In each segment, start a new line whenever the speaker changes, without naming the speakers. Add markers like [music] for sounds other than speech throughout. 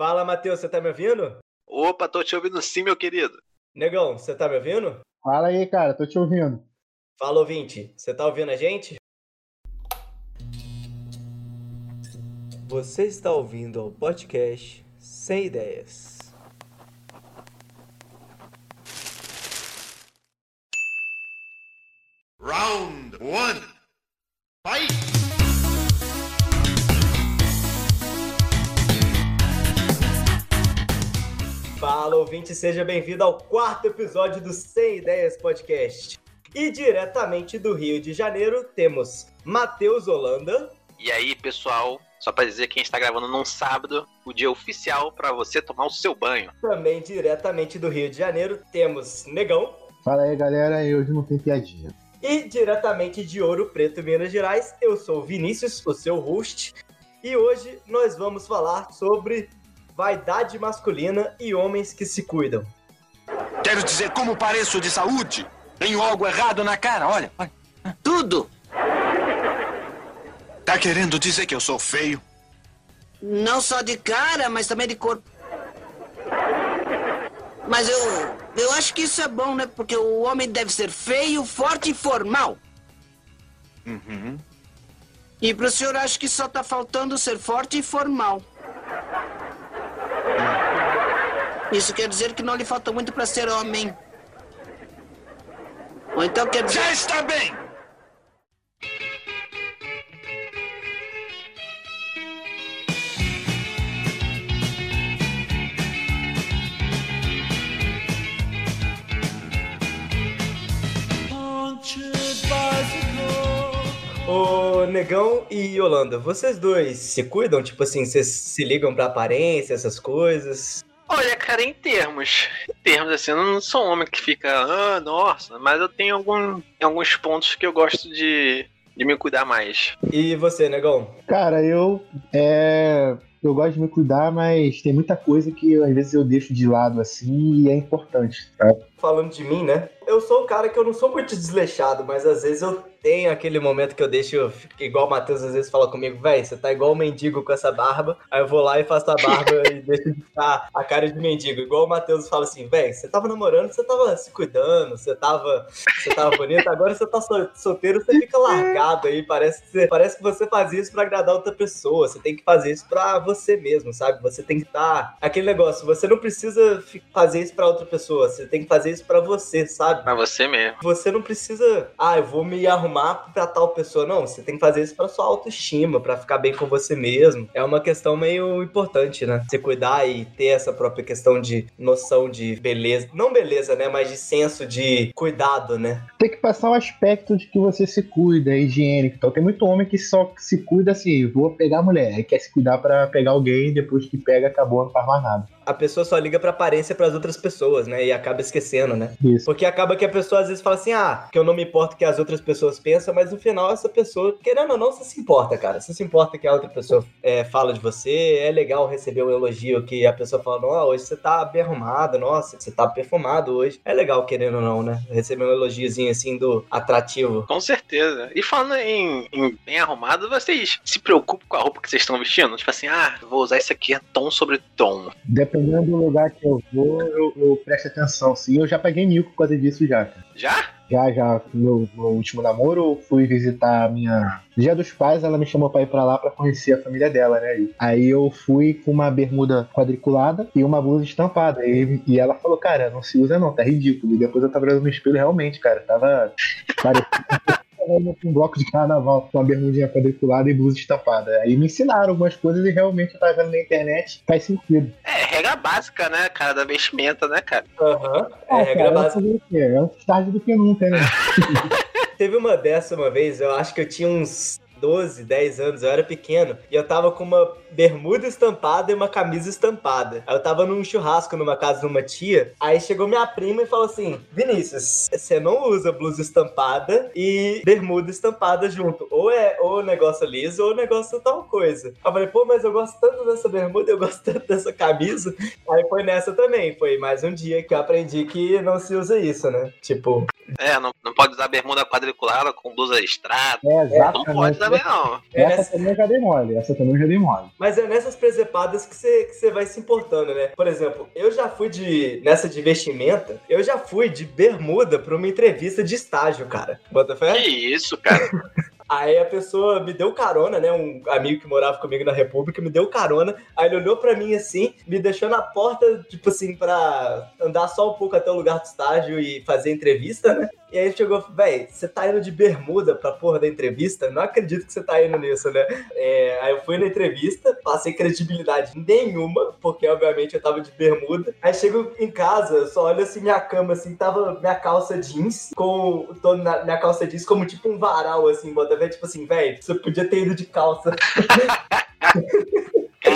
Fala, Matheus, você tá me ouvindo?
Opa, tô te ouvindo sim, meu querido.
Negão, você tá me ouvindo?
Fala aí, cara, tô te ouvindo.
Fala, ouvinte, você tá ouvindo a gente? Você está ouvindo ao podcast Sem Ideias. Ouvinte, seja bem-vindo ao quarto episódio do Sem Ideias Podcast. E diretamente do Rio de Janeiro temos Matheus Holanda.
E aí, pessoal, só pra dizer que a gente tá gravando num sábado, o dia oficial pra você tomar o seu banho.
Também diretamente do Rio de Janeiro temos Negão.
Fala aí, galera, e hoje não tem piadinha.
E diretamente de Ouro Preto, Minas Gerais, eu sou o Vinícius, o seu host. E hoje nós vamos falar sobre vaidade masculina e homens que se cuidam.
Quero dizer como pareço de saúde. Tenho algo errado na cara, olha. olha.
Tudo.
Tá querendo dizer que eu sou feio?
Não só de cara, mas também de corpo. Mas eu. Eu acho que isso é bom, né? Porque o homem deve ser feio, forte e formal.
Uhum.
E pro senhor acho que só tá faltando ser forte e formal. Isso quer dizer que não lhe falta muito pra ser homem. Ou então quer dizer.
Já está bem!
Ô, Negão e Yolanda, vocês dois se cuidam? Tipo assim, vocês se ligam pra aparência, essas coisas?
Olha, cara, em termos, em termos assim, eu não sou um homem que fica, ah, nossa, mas eu tenho algum, alguns pontos que eu gosto de, de me cuidar mais.
E você, Negão?
Cara, eu é, eu gosto de me cuidar, mas tem muita coisa que às vezes eu deixo de lado assim e é importante, tá?
Falando de mim, né? Eu sou um cara que eu não sou muito desleixado, mas às vezes eu tenho aquele momento que eu deixo, igual o Matheus às vezes fala comigo, véi, você tá igual um mendigo com essa barba. Aí eu vou lá e faço a barba e [laughs] deixo de ficar a cara de mendigo. Igual o Matheus fala assim, véi, você tava namorando, você tava se cuidando, você tava, você tava bonito, agora você tá sol- solteiro, você fica largado aí. Parece que, você, parece que você faz isso pra agradar outra pessoa. Você tem que fazer isso pra você mesmo, sabe? Você tem que estar. Aquele negócio, você não precisa fazer isso pra outra pessoa, você tem que fazer isso pra você, sabe?
Pra você mesmo.
Você não precisa, ah, eu vou me arrumar pra tal pessoa. Não, você tem que fazer isso pra sua autoestima, pra ficar bem com você mesmo. É uma questão meio importante, né? Você cuidar e ter essa própria questão de noção de beleza. Não beleza, né? Mas de senso de cuidado, né?
Tem que passar o aspecto de que você se cuida, é higiênico. Então tem muito homem que só se cuida assim, vou pegar a mulher, aí quer se cuidar pra pegar alguém, depois que pega, acabou, não faz mais nada.
A pessoa só liga pra aparência pras outras pessoas, né? E acaba esquecendo, né?
Isso.
Porque acaba que a pessoa às vezes fala assim, ah, que eu não me importo que as outras pessoas pensam, mas no final essa pessoa, querendo ou não, você se importa, cara. Você se importa que a outra pessoa é, fala de você, é legal receber um elogio que a pessoa fala, não, hoje você tá bem arrumado, nossa, você tá perfumado hoje. É legal, querendo ou não, né? Receber um elogiozinho assim do atrativo.
Com certeza. E falando em, em bem arrumado, vocês se preocupam com a roupa que vocês estão vestindo? Tipo assim, ah, vou usar isso aqui é tom sobre tom.
Dependendo do lugar que eu vou, eu, eu presto atenção, sim. Eu já paguei mico por causa disso já, cara.
Já?
Já, já, no, no último namoro, fui visitar a minha. Dia dos pais, ela me chamou pra ir pra lá pra conhecer a família dela, né? Aí eu fui com uma bermuda quadriculada e uma blusa estampada. E, e ela falou, cara, não se usa não, tá ridículo. E depois eu tava olhando no espelho, realmente, cara, tava. [laughs] parecendo um bloco de carnaval com uma bermudinha quadriculada e blusa estampada. Aí me ensinaram algumas coisas e realmente eu tava vendo na internet, faz sentido.
É, regra básica, né, cara, da vestimenta, né, cara?
Aham. É,
Ah,
regra
cara,
básica.
É antes tarde do que nunca, né? [laughs]
Teve uma dessa uma vez, eu acho que eu tinha uns 12, 10 anos, eu era pequeno, e eu tava com uma bermuda estampada e uma camisa estampada. Aí eu tava num churrasco numa casa de uma tia, aí chegou minha prima e falou assim: Vinícius, você não usa blusa estampada e bermuda estampada junto. Ou é ou negócio liso ou negócio tal coisa. Aí eu falei, pô, mas eu gosto tanto dessa bermuda, eu gosto tanto dessa camisa. Aí foi nessa também, foi mais um dia que eu aprendi que não se usa isso, né? Tipo,
É, não, não pode usar bermuda quadriculada com blusa estrada.
É,
Não pode
exatamente.
usar também não.
É
Essa
nessa-
também eu já dei mole. Essa também eu já dei mole.
Mas é nessas presepadas que você que você vai se importando, né? Por exemplo, eu já fui de. Nessa de vestimenta, eu já fui de bermuda pra uma entrevista de estágio, cara. Bota fé?
Que isso, cara. [laughs]
Aí a pessoa me deu carona, né? Um amigo que morava comigo na República me deu carona. Aí ele olhou pra mim assim, me deixou na porta, tipo assim, pra andar só um pouco até o lugar do estágio e fazer entrevista, né? E aí ele chegou, véi, você tá indo de bermuda pra porra da entrevista? Não acredito que você tá indo nisso, né? É, aí eu fui na entrevista, passei credibilidade nenhuma, porque obviamente eu tava de bermuda. Aí chego em casa, só olho assim minha cama, assim, tava minha calça jeans, com. tô na minha calça jeans como tipo um varal, assim, bota ver, tipo assim, véi, você podia ter ido de calça. [laughs]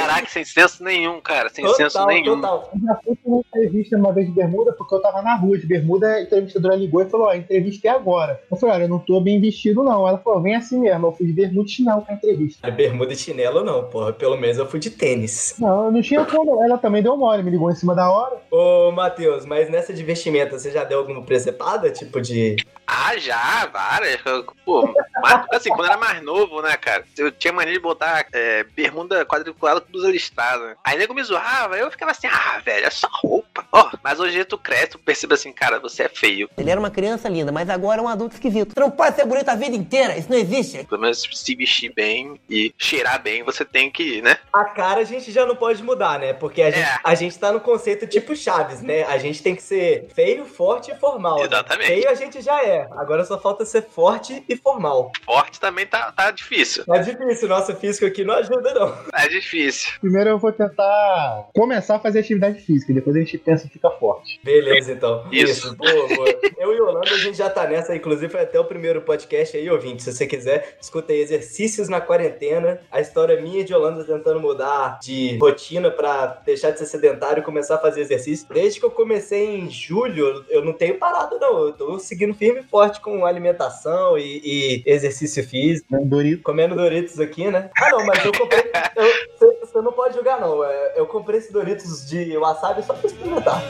Caraca, sem senso nenhum, cara. Sem senso
Total,
nenhum.
total.
Eu já fui pra uma entrevista uma vez de bermuda, porque eu tava na rua de bermuda, a entrevistadora ligou e falou, ó, entrevista é agora. Eu falei, olha, eu não tô bem vestido não. Ela falou, vem assim mesmo, eu fui de bermuda e chinelo pra entrevista.
Bermuda e chinelo não, porra. Pelo menos eu fui de tênis.
Não, eu não tinha como, ela também deu mole, me ligou em cima da hora.
Ô, Matheus, mas nessa de vestimenta, você já deu alguma presepada? Tipo de.
Ah, já, várias. Pô, mas, assim, quando eu era mais novo, né, cara? Eu tinha mania de botar é, bermuda quadriculada com blusa listrada. Aí nego me zoava, eu ficava assim, ah, velho, é só roupa. Ó, mas hoje tu cresce, tu percebe assim, cara, você é feio.
Ele era uma criança linda, mas agora é um adulto esquisito. Você não pode ser bonito a vida inteira, isso não existe.
Pelo menos se vestir bem e cheirar bem, você tem que, né?
A cara a gente já não pode mudar, né? Porque a gente,
É.
a gente tá no conceito tipo Chaves, né? A gente tem que ser feio, forte e formal. né?
Exatamente.
Feio a gente já é. Agora só falta ser forte e formal.
Forte também tá, tá difícil.
É difícil, nosso físico aqui não ajuda, não.
É difícil.
Primeiro eu vou tentar começar a fazer atividade física, e depois a gente pensa e fica forte.
Beleza, então.
Isso.
Boa, boa. Eu e Yolanda, a gente já tá nessa, inclusive foi até o primeiro podcast aí, ouvinte. Se você quiser, escuta aí exercícios na quarentena. A história minha de Yolanda tentando mudar de rotina pra deixar de ser sedentário e começar a fazer exercício. Desde que eu comecei em julho, eu não tenho parado, não. Eu tô seguindo firme e forte com alimentação e, e exercício físico.
Né, Dorito?
Comendo Doritos aqui, né? Ah, não, mas eu comprei. eu- Você não pode julgar, não. É, Eu comprei esse Doritos de wasabi só pra experimentar.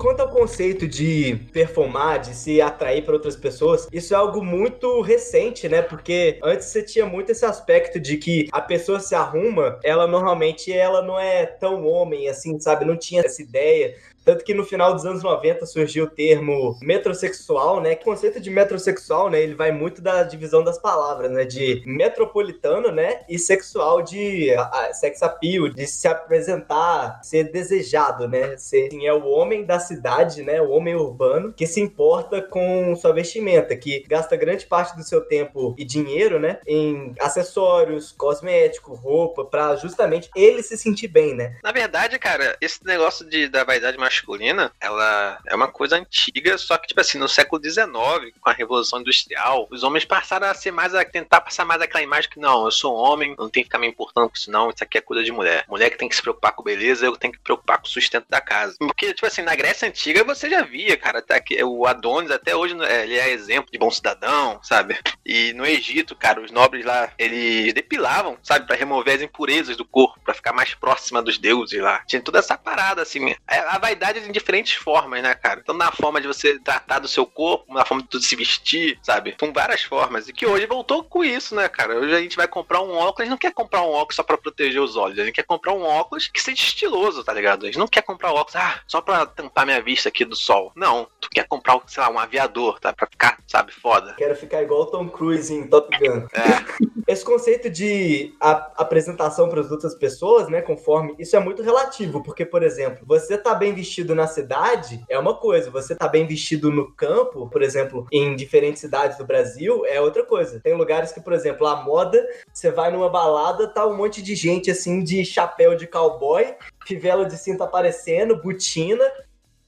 Quanto ao conceito de performar, de se atrair para outras pessoas, isso é algo muito recente, né? Porque antes você tinha muito esse aspecto de que a pessoa se arruma, ela normalmente ela não é tão homem assim, sabe? Não tinha essa ideia. Tanto que no final dos anos 90 surgiu o termo metrosexual, né? O conceito de metrosexual, né? Ele vai muito da divisão das palavras, né? De metropolitano, né? E sexual de sex appeal, de se apresentar, ser desejado, né? Ser, assim, é o homem da cidade, né? O homem urbano que se importa com sua vestimenta, que gasta grande parte do seu tempo e dinheiro, né? Em acessórios, cosmético, roupa, pra justamente ele se sentir bem, né?
Na verdade, cara, esse negócio de, da vaidade masculina, ela é uma coisa antiga, só que, tipo assim, no século XIX, com a Revolução Industrial, os homens passaram a ser mais, a tentar passar mais aquela imagem que, não, eu sou homem, não tenho que ficar me importando com isso, não, isso aqui é coisa de mulher. Mulher que tem que se preocupar com beleza, eu tenho que me preocupar com o sustento da casa. Porque, tipo assim, na Grécia Antiga você já via, cara, até que o Adonis até hoje é, ele é exemplo de bom cidadão, sabe? E no Egito, cara, os nobres lá, eles depilavam, sabe, para remover as impurezas do corpo, para ficar mais próxima dos deuses lá. Tinha toda essa parada, assim. A em diferentes formas, né, cara? Então, na forma de você tratar do seu corpo, na forma de você se vestir, sabe? Com várias formas. E que hoje voltou com isso, né, cara? Hoje a gente vai comprar um óculos, a gente não quer comprar um óculos só pra proteger os olhos. A gente quer comprar um óculos que seja estiloso, tá ligado? A gente não quer comprar um óculos, ah, só pra tampar minha vista aqui do sol. Não. Tu quer comprar, sei lá, um aviador, tá? Pra ficar, sabe, foda.
Quero ficar igual o Tom Cruise em Top Gun.
É. [laughs]
Esse conceito de apresentação para as outras pessoas, né, conforme, isso é muito relativo, porque, por exemplo, você tá bem vestido na cidade é uma coisa, você tá bem vestido no campo, por exemplo, em diferentes cidades do Brasil, é outra coisa. Tem lugares que, por exemplo, a moda, você vai numa balada, tá um monte de gente assim de chapéu de cowboy, fivela de cinto aparecendo, botina,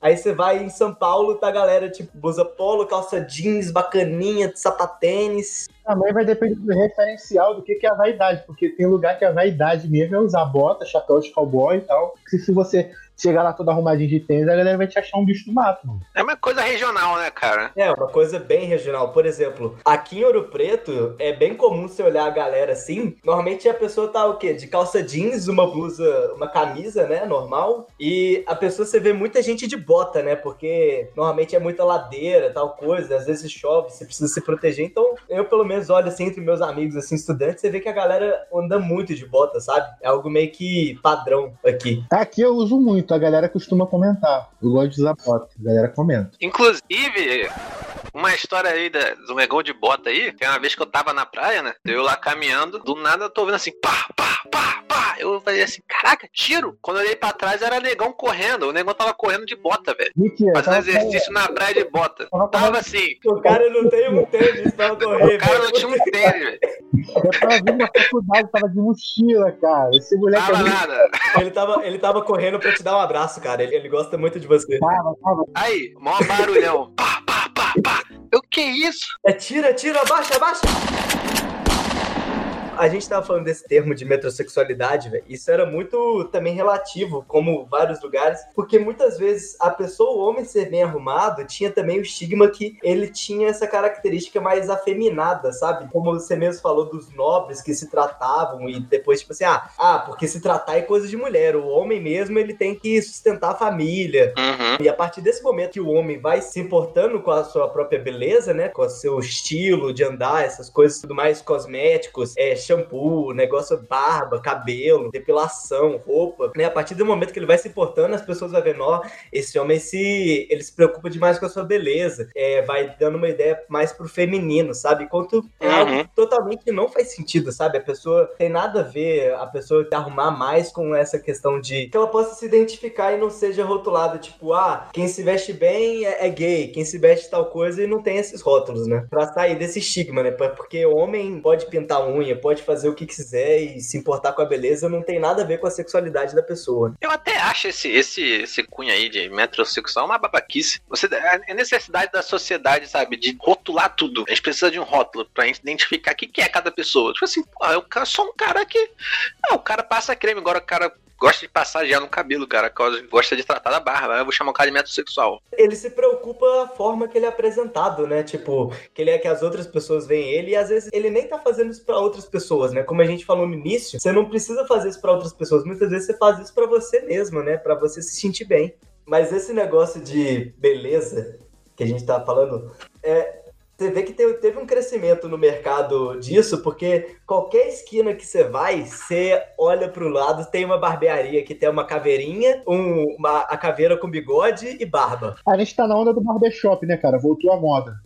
Aí você vai em São Paulo, tá a galera tipo blusa polo, calça jeans, bacaninha, sapatênis.
Também vai depender do referencial do que, que é a vaidade, porque tem lugar que a vaidade mesmo é usar bota, chapéu de cowboy e tal. Se, se você chegar lá todo arrumadinho de tênis, a galera vai te achar um bicho do mato, mano.
É uma coisa regional, né, cara?
É, uma coisa bem regional. Por exemplo, aqui em Ouro Preto, é bem comum você olhar a galera assim. Normalmente a pessoa tá o quê? De calça jeans, uma blusa, uma camisa, né? Normal. E a pessoa você vê muita gente de bota, né? Porque normalmente é muita ladeira, tal coisa. Às vezes chove, você precisa se proteger. Então, eu pelo menos olho assim entre meus amigos, assim, estudantes, você vê que a galera anda muito de bota, sabe? É algo meio que padrão aqui.
Aqui eu uso muito, a galera costuma comentar. Eu gosto de usar bota, a galera comenta.
Inclusive, uma história aí da- do negão de bota aí, tem uma vez que eu tava na praia, né? Eu lá caminhando, do nada eu tô vendo assim, pá, pá, pá, pá. Eu falei assim, caraca, tiro. Quando eu olhei pra trás era negão correndo. O negão tava correndo de bota, velho.
Mentira,
Fazendo
tava-
exercício na praia de bota.
tava
assim,
O cara não tem um tênis pra correr,
o cara não tinha um tênis, velho.
Eu tava vindo na faculdade, tava de mochila, cara. Esse moleque
Tava
é muito
nada.
Ele tava, ele tava correndo pra te dar um abraço, cara. Ele, ele gosta muito de você.
tava, tava.
Aí, maior barulhão. Pá, pá, pá. Eu, que isso?
É tira, tira, abaixa, abaixa. A gente tava falando desse termo de metrosexualidade, velho. Isso era muito também relativo, como vários lugares, porque muitas vezes a pessoa, o homem ser bem arrumado, tinha também o estigma que ele tinha essa característica mais afeminada, sabe? Como você mesmo falou dos nobres que se tratavam e depois, tipo assim, ah, ah, porque se tratar é coisa de mulher. O homem mesmo, ele tem que sustentar a família,
Uhum.
e a partir desse momento que o homem vai se importando com a sua própria beleza, né? Com o seu estilo de andar, essas coisas tudo mais cosméticos, é, shampoo, negócio barba, cabelo, depilação, roupa, né? A partir do momento que ele vai se importando, as pessoas vão vendo, ó, esse homem se, ele se preocupa demais com a sua beleza, é, vai dando uma ideia mais pro feminino, sabe? Enquanto é
Uhum.
algo totalmente não faz sentido, sabe? A pessoa tem nada a ver, a pessoa se arrumar mais com essa questão de que ela possa se identificar e não seja rotulada, tipo, ah, quem se veste bem é, é gay, quem se veste tal coisa e não tem esses rótulos, né? Pra sair desse estigma, né? Porque o homem pode pintar unha, pode fazer o que quiser e se importar com a beleza, não tem nada a ver com a sexualidade da pessoa.
Eu até acho esse, esse, esse cunho aí de metrosexual uma babaquice. Você, é necessidade da sociedade, sabe, de rotular tudo. A gente precisa de um rótulo pra identificar o que, é cada pessoa. Tipo assim, pô, sou um cara que. Ah, o cara passa creme, agora o cara gosta de passar gel no cabelo, cara. Gosta de tratar da barba. Eu vou chamar o cara de metrosexual.
ele se preocupa a forma que ele é apresentado, né? Tipo, que ele é que as outras pessoas veem ele e às vezes ele nem tá fazendo isso pra outras pessoas, né? Como a gente falou no início, você não precisa fazer isso pra outras pessoas, muitas vezes você faz isso pra você mesmo, né? Pra você se sentir bem. Mas esse negócio de beleza que a gente tá falando, é você vê que te- teve um crescimento no mercado disso, porque qualquer esquina que você vai, você olha pro lado, tem uma barbearia que tem uma caveirinha, um- uma, a caveira com bigode e barba.
A gente tá na onda do barbershop, né, cara? Voltou a moda.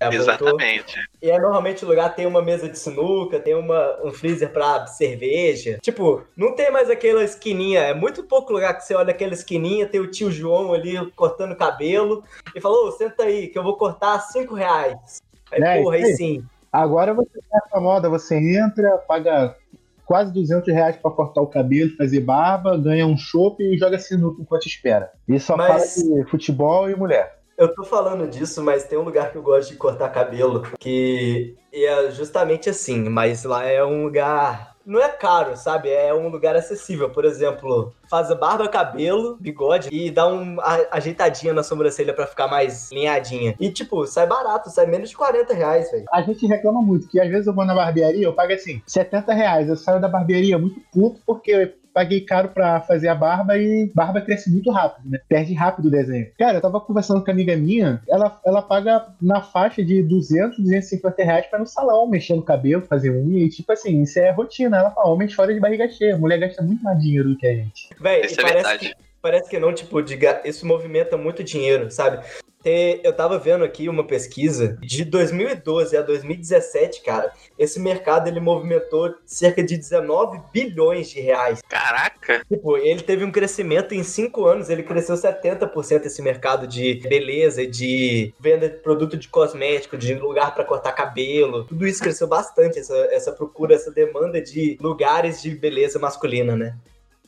É, voltou.
Exatamente.
E é normalmente o lugar tem uma mesa de sinuca, tem uma, um freezer pra cerveja. Tipo, não tem mais aquela esquininha. É muito pouco lugar que você olha aquela esquininha, tem o tio João ali cortando cabelo e falou: Ô, senta aí, que eu vou cortar cinco reais. Aí,
É,
porra,
isso
aí
aí.
sim.
Agora você tá essa moda, você entra, paga quase 200 reais pra cortar o cabelo, fazer barba, ganha um chopp e joga sinuca enquanto espera. E só
Mas-
fala de futebol e mulher.
Eu tô falando disso, mas tem um lugar que eu gosto de cortar cabelo, que é justamente assim, mas lá é um lugar. Não é caro, sabe? É um lugar acessível. Por exemplo, faz a barba, cabelo, bigode e dá uma ajeitadinha na sobrancelha pra ficar mais linhadinha. E, tipo, sai barato, sai menos de 40 reais, velho.
A gente reclama muito, que às vezes eu vou na barbearia, eu pago assim, 70 reais. Eu saio da barbearia muito puto porque paguei caro pra fazer a barba e barba cresce muito rápido, né? Perde rápido o desenho. Cara, eu tava conversando com uma amiga minha, ela, ela paga na faixa de 200, 250 reais pra ir no salão, mexer no cabelo, fazer unha e tipo assim, isso é rotina. Ela fala, homem chora de barriga cheia, mulher gasta muito mais dinheiro do que a gente.
Véi,
Isso
e
é
parece
verdade.
que, parece que não, tipo, diga, isso movimenta muito dinheiro, sabe? Eu tava vendo aqui uma pesquisa de 2012 a 2017, cara. Esse mercado ele movimentou cerca de 19 bilhões de reais.
Caraca.
Tipo, ele teve um crescimento em 5 anos, ele cresceu 70% esse mercado de beleza, de venda de produto de cosmético, de lugar pra cortar cabelo. Tudo isso cresceu bastante, essa, essa procura, essa demanda de lugares de beleza masculina, né?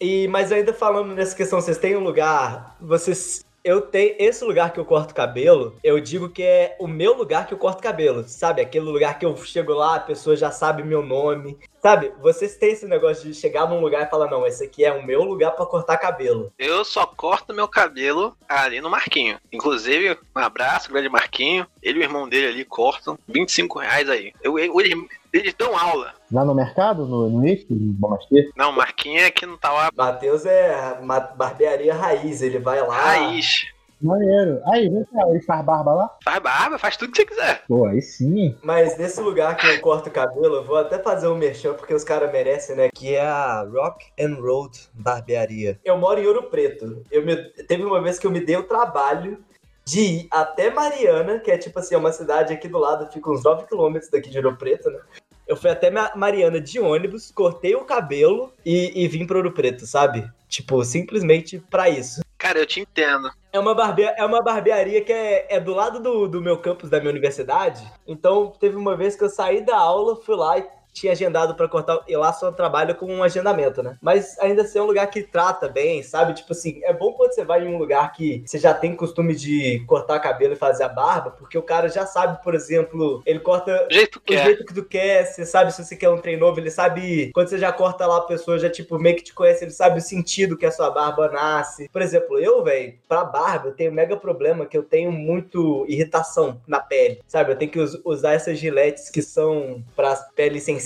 E, mas ainda falando nessa questão, vocês têm um lugar, vocês Eu tenho esse lugar que eu corto cabelo, eu digo que é o meu lugar que eu corto cabelo, sabe? Aquele lugar que eu chego lá, a pessoa já sabe meu nome. Sabe, vocês têm esse negócio de chegar num lugar e falar, não, esse aqui é o meu lugar pra cortar cabelo.
Eu só corto meu cabelo ali no Marquinho. Inclusive, um abraço, grande Marquinho. Ele e o irmão dele ali cortam 25 reais aí. Eu, eu- eles, eles dão aula.
Lá no mercado, no, no no Bomasquê.
Não, o Marquinho é que não tá lá.
Matheus é barbearia raiz, ele vai lá.
Raiz.
Maneiro. Aí, vem cá, ele faz barba lá?
Faz barba, faz tudo que você quiser.
Pô, aí sim?
Mas nesse lugar que eu corto o cabelo, eu vou até fazer um merchan porque os caras merecem, né? Que é a Rock and Road Barbearia. Eu moro em Ouro Preto. Eu me- Teve uma vez que eu me dei o trabalho de ir até Mariana, que é tipo assim, é uma cidade aqui do lado, fica uns 9 quilômetros daqui de Ouro Preto, né? Eu fui até Ma- Mariana de ônibus, cortei o cabelo e, e vim pro Ouro Preto, sabe? Tipo, simplesmente pra isso.
Cara, eu te entendo.
É uma, barbe... é uma barbearia que é, é do lado do, do meu campus da minha universidade. Então, teve uma vez que eu saí da aula, fui lá e tinha agendado pra cortar. E lá só trabalho com um agendamento, né? Mas ainda assim é um lugar que trata bem, sabe? Tipo assim, é bom quando você vai em um lugar que você já tem costume de cortar cabelo e fazer a barba, porque o cara já sabe, por exemplo, ele corta
Do jeito que
o
é.
jeito que tu quer, você sabe se você quer um trem novo, ele sabe. Quando você já corta lá, a pessoa já, tipo, meio que te conhece, ele sabe o sentido que a sua barba nasce. Por exemplo, eu, velho, pra barba, eu tenho um mega problema que eu tenho muito irritação na pele, sabe? Eu tenho que us- usar essas giletes que são pra pele sensível,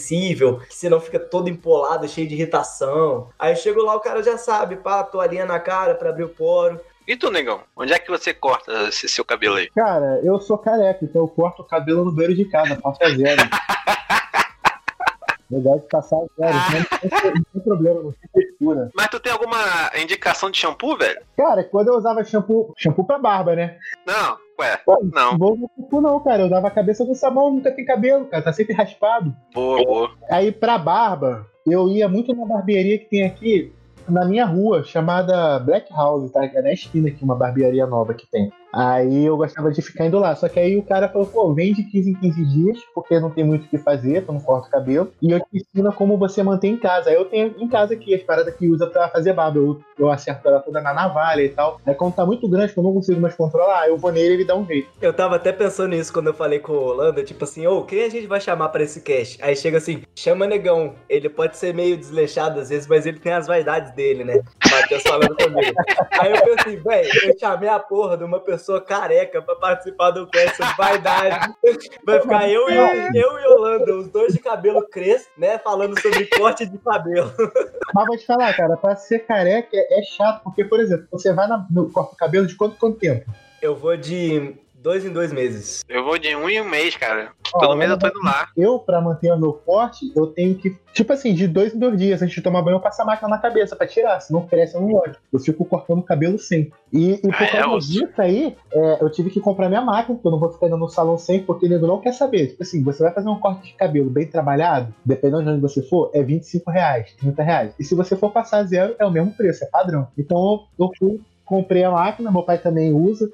que senão fica todo empolado, cheio de irritação. Aí eu chego lá, o cara já sabe, pá, toalhinha na cara pra abrir o poro.
E tu, negão? Onde é que você corta esse seu cabelo aí?
Cara, eu sou careca, então eu corto o cabelo no banheiro de casa, passo a zero. [laughs] Legal de passar a zero, então não tem, não tem problema, não tem textura.
Mas tu tem alguma indicação de shampoo, velho?
Cara, quando eu usava shampoo, shampoo pra barba, né?
Não, ué.
Pô,
Não.
Vou no shampoo não, cara. Eu usava a cabeça com sabão, nunca tem cabelo, cara. Tá sempre raspado.
Boa, boa.
Aí pra barba, eu ia muito na barbearia que tem aqui na minha rua, chamada Black House, tá? É na esquina aqui, uma barbearia nova que tem. Aí eu gostava de ficar indo lá. Só que aí o cara falou, pô, vem de 15 em 15 dias, porque não tem muito o que fazer, tu não corta o cabelo. E eu te ensino como você manter em casa. Aí eu tenho em casa aqui as paradas que usa pra fazer barba. Eu, eu acerto ela toda na navalha e tal. Aí quando tá muito grande, que eu não consigo mais controlar, eu vou nele e ele dá um jeito.
Eu tava até pensando nisso quando eu falei com o Holanda, tipo assim, ô, quem a gente vai chamar pra esse cast? Aí chega assim, chama negão. Ele pode ser meio desleixado às vezes, mas ele tem as vaidades dele, né? Matheus falando comigo. Aí eu pensei, velho, eu chamei a porra de uma pessoa careca pra participar do cast, vaidade. [laughs] Vai ficar eu e, eu e Holanda, os dois de cabelo crespo, né? Falando sobre corte de cabelo. [laughs]
Mas vou te falar, cara, pra ser careca é, é chato, porque, por exemplo, você vai na- no corta o cabelo de quanto, quanto tempo?
Eu vou de dois em dois meses.
Eu vou de um em um mês, cara.
Ó,
Todo
eu
mês eu tô indo lá.
Eu, pra manter o meu corte, eu tenho que, tipo assim, de dois em dois dias, antes de tomar banho, eu passo a máquina na cabeça pra tirar, senão cresce um ódio. Eu fico cortando o cabelo sempre. E, e por
Ah, é,
causa
osso.
disso aí, é, eu tive que comprar minha máquina, porque eu não vou ficar indo no salão sempre, porque o nego não quer saber. Tipo assim, você vai fazer um corte de cabelo bem trabalhado, dependendo de onde você for, é 25 reais, 30 reais. E se você for passar zero, é o mesmo preço, é padrão. Então eu fui, comprei a máquina, meu pai também usa.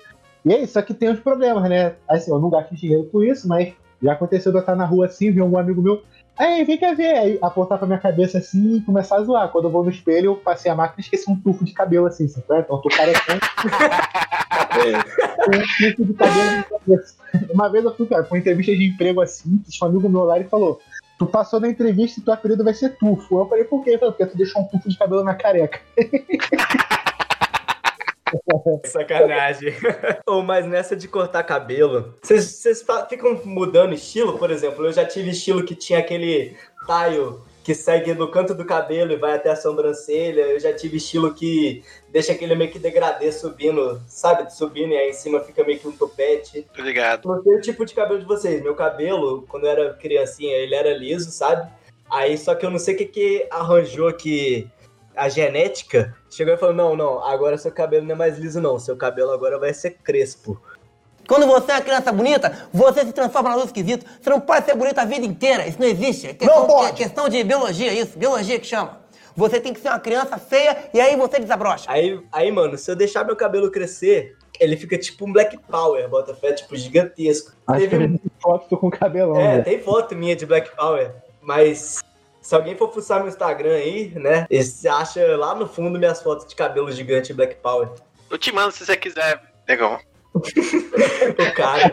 E é isso, só que tem uns problemas, né? Assim, eu não gasto dinheiro com isso, mas já aconteceu de eu estar na rua assim, ver um amigo meu. Aí, vem cá ver. Aí apontar pra minha cabeça assim e começar a zoar. Quando eu vou no espelho, eu passei a máquina e esqueci um tufo de cabelo assim, sabe? Então eu tô carecão. com [laughs] um tufo de cabelo na cabeça. Uma vez eu fui, cara, com uma entrevista de emprego assim, que um amigo meu lá e falou. Tu passou na entrevista e teu apelido vai ser tufo. Eu falei, por quê? Porque tu deixou um tufo de cabelo na careca. [laughs] [laughs]
Sacanagem. [laughs] Ou mas nessa de cortar cabelo, vocês ficam mudando estilo, por exemplo, eu já tive estilo que tinha aquele taio que segue no canto do cabelo e vai até a sobrancelha. Eu já tive estilo que deixa aquele meio que degradê subindo, sabe? Subindo e aí em cima fica meio que um topete.
Tô ligado.
Não sei o tipo de cabelo de vocês. Meu cabelo, quando eu era criancinha, ele era liso, sabe? Aí só que eu não sei o que que arranjou que a genética chegou e falou: não, não, agora seu cabelo não é mais liso, não. Seu cabelo agora vai ser crespo.
Quando você é uma criança bonita, você se transforma num adulto esquisito. Você não pode ser bonita a vida inteira. Isso não existe. É questão,
Não pode.
é questão de biologia, isso. Biologia que chama. Você tem que ser uma criança feia e aí você desabrocha.
Aí, aí, mano, se eu deixar meu cabelo crescer, ele fica tipo um Black Power, Botafé, tipo, gigantesco.
Acho que
Teve
eu
um-
foto, tô com cabelão.
É,
velho.
tem foto minha de Black Power, mas se alguém for fuçar meu Instagram aí, né, você acha lá no fundo minhas fotos de cabelo gigante Black Power.
Eu te mando se você quiser, negão. [laughs]
O cara.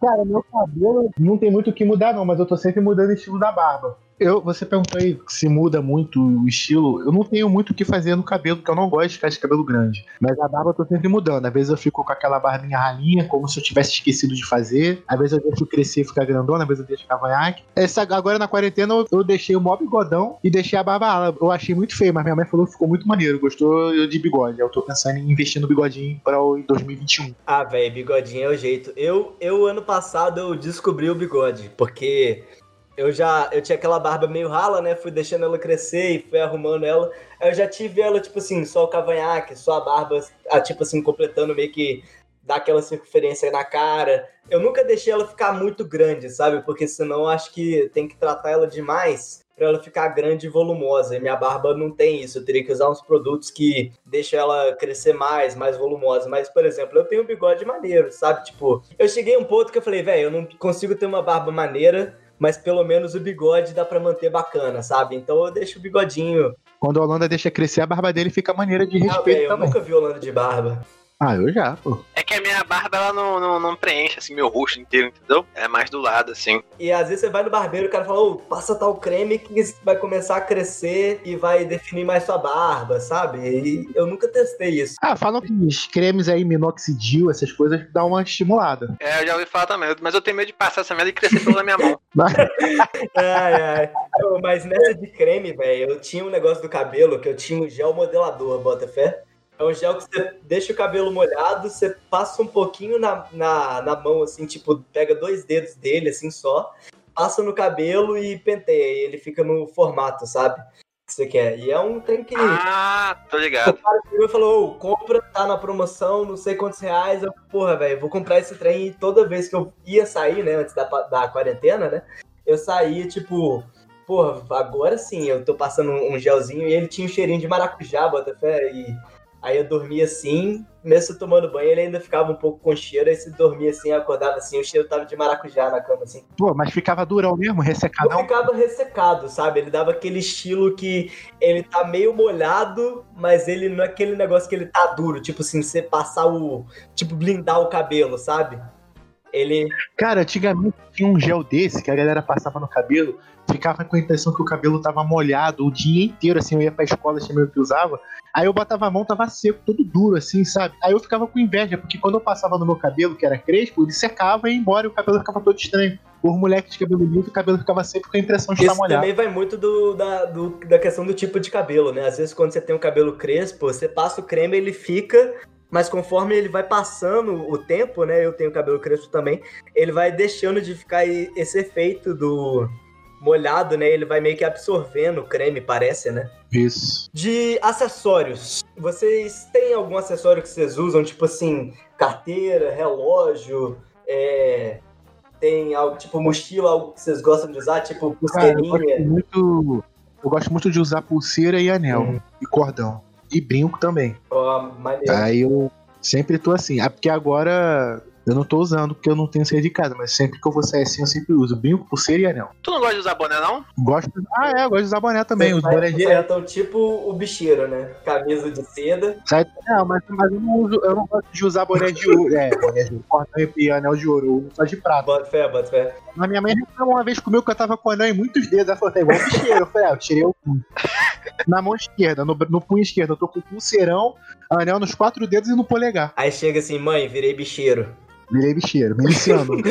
Cara, meu cabelo não tem muito o que mudar, não, mas eu tô sempre mudando o estilo da barba. Eu, você perguntou aí se muda muito o estilo. Eu não tenho muito o que fazer no cabelo, porque eu não gosto de ficar de cabelo grande. Mas a barba eu tô sempre mudando. Às vezes eu fico com aquela barbinha ralinha, como se eu tivesse esquecido de fazer. Às vezes eu deixo crescer e ficar grandona, às vezes eu deixo cavanhaque. Essa, agora na quarentena eu, eu deixei o mó bigodão e deixei a barba ala. Eu achei muito feio, mas minha mãe falou que ficou muito maneiro. Gostou de bigode. Eu tô pensando em investir no bigodinho para o 2021.
Ah, velho, bigodinho é o jeito. Eu, eu, ano passado, eu descobri o bigode, porque eu já eu tinha aquela barba meio rala, né? Fui deixando ela crescer e fui arrumando ela. Aí eu já tive ela, tipo assim, só o cavanhaque, só a barba, tipo assim, completando meio que dá aquela circunferência na cara. Eu nunca deixei ela ficar muito grande, sabe? Porque senão eu acho que tem que tratar ela demais pra ela ficar grande e volumosa. E minha barba não tem isso. Eu teria que usar uns produtos que deixam ela crescer mais, mais volumosa. Mas, por exemplo, eu tenho um bigode maneiro, sabe? Tipo, eu cheguei a um ponto que eu falei, velho, eu não consigo ter uma barba maneira mas pelo menos o bigode dá pra manter bacana, sabe? Então eu deixo o bigodinho.
Quando a Holanda deixa crescer, a barba dele fica maneira de respeito
velho, eu
também.
nunca vi Holanda de barba.
Ah, eu já, pô.
É que a minha barba ela não, não, não preenche assim meu rosto inteiro, entendeu? É mais do lado, assim.
E às vezes você vai no barbeiro e o cara fala, ô, passa tal creme que vai começar a crescer e vai definir mais sua barba, sabe? E eu nunca testei isso.
Ah, falam que os cremes aí, minoxidil, essas coisas, dão uma estimulada.
É, eu já ouvi falar também, mas eu tenho medo de passar essa merda e crescer pela minha mão. [laughs]
Ai, ai. Mas nessa de creme, velho, eu tinha um negócio do cabelo que eu tinha um gel modelador, bota fé. É um gel que você deixa o cabelo molhado, você passa um pouquinho na, na, na mão, assim, tipo, pega dois dedos dele, assim, só, passa no cabelo e penteia, e ele fica no formato, sabe? Que você quer. E é um trem que...
Ah, tô
O
ligado.
cara chegou e falou, ô, compra, tá na promoção, não sei quantos reais. Eu, porra, velho, vou comprar esse trem e toda vez que eu ia sair, né, antes da, da quarentena, né, eu saía, tipo, porra, agora sim, eu tô passando um gelzinho e ele tinha um cheirinho de maracujá, bota fé, e aí eu dormia assim, mesmo tomando banho, ele ainda ficava um pouco com cheiro, aí se dormia assim, acordava assim, o cheiro tava de maracujá na cama, assim.
Pô, mas ficava durão mesmo,
Não
ressecadão.
ficava ressecado, sabe? Ele dava aquele estilo que ele tá meio molhado, mas ele não é aquele negócio que ele tá duro, tipo assim, você passar o. Tipo, blindar o cabelo, sabe? Ele.
Cara, antigamente tinha um gel desse que a galera passava no cabelo, ficava com a impressão que o cabelo tava molhado o dia inteiro, assim, eu ia pra escola, tinha meio que usava. Aí eu botava a mão, tava seco, todo duro, assim, sabe? Aí eu ficava com inveja, porque quando eu passava no meu cabelo, que era crespo, ele secava e ia embora e o cabelo ficava todo estranho. Os moleques de cabelo liso, o cabelo ficava sempre com a impressão de estar
Isso
molhado.
também vai muito do, da, do- da questão do tipo de cabelo, né? Às vezes, quando você tem um cabelo crespo, você passa o creme, ele fica. Mas conforme ele vai passando o tempo, né? Eu tenho cabelo crespo também, ele vai deixando de ficar esse efeito do molhado, né? Ele vai meio que absorvendo o creme, parece, né?
Isso.
De acessórios. Vocês têm algum acessório que vocês usam, tipo assim, carteira, relógio, é, tem algo tipo mochila, algo que vocês gostam de usar, tipo
Cara, eu gosto
pulseirinha?
muito. Eu gosto muito de usar pulseira e anel.
Uhum.
E cordão. E brinco também.
Maneiro.
Aí eu sempre tô assim. Ah, porque agora eu não tô usando, porque eu não tenho saído de casa. Mas sempre que eu vou sair assim, eu sempre uso brinco, pulseira e anel.
Tu não gosta de usar boné, não?
Gosto. Ah, é, eu gosto de usar boné também. Os boné direto.
Então, tipo o bicheiro, né? Camisa de seda.
Sai... Não, mas, mas eu não uso, eu não gosto de usar boné de ouro. É, boné de ouro. E anel de ouro. Eu uso só de prata.
Bota fé, bota fé.
Mas minha mãe reclamou uma vez comigo que eu tava com anel em muitos dedos. Ela falou, tá igual bicheiro. Eu falei, ah, eu tirei o. Na mão esquerda, no, no punho esquerdo, eu tô com pulseirão, anel nos quatro dedos e no polegar.
Aí chega assim, mãe, virei bicheiro.
Virei bicheiro, miliciano. [laughs]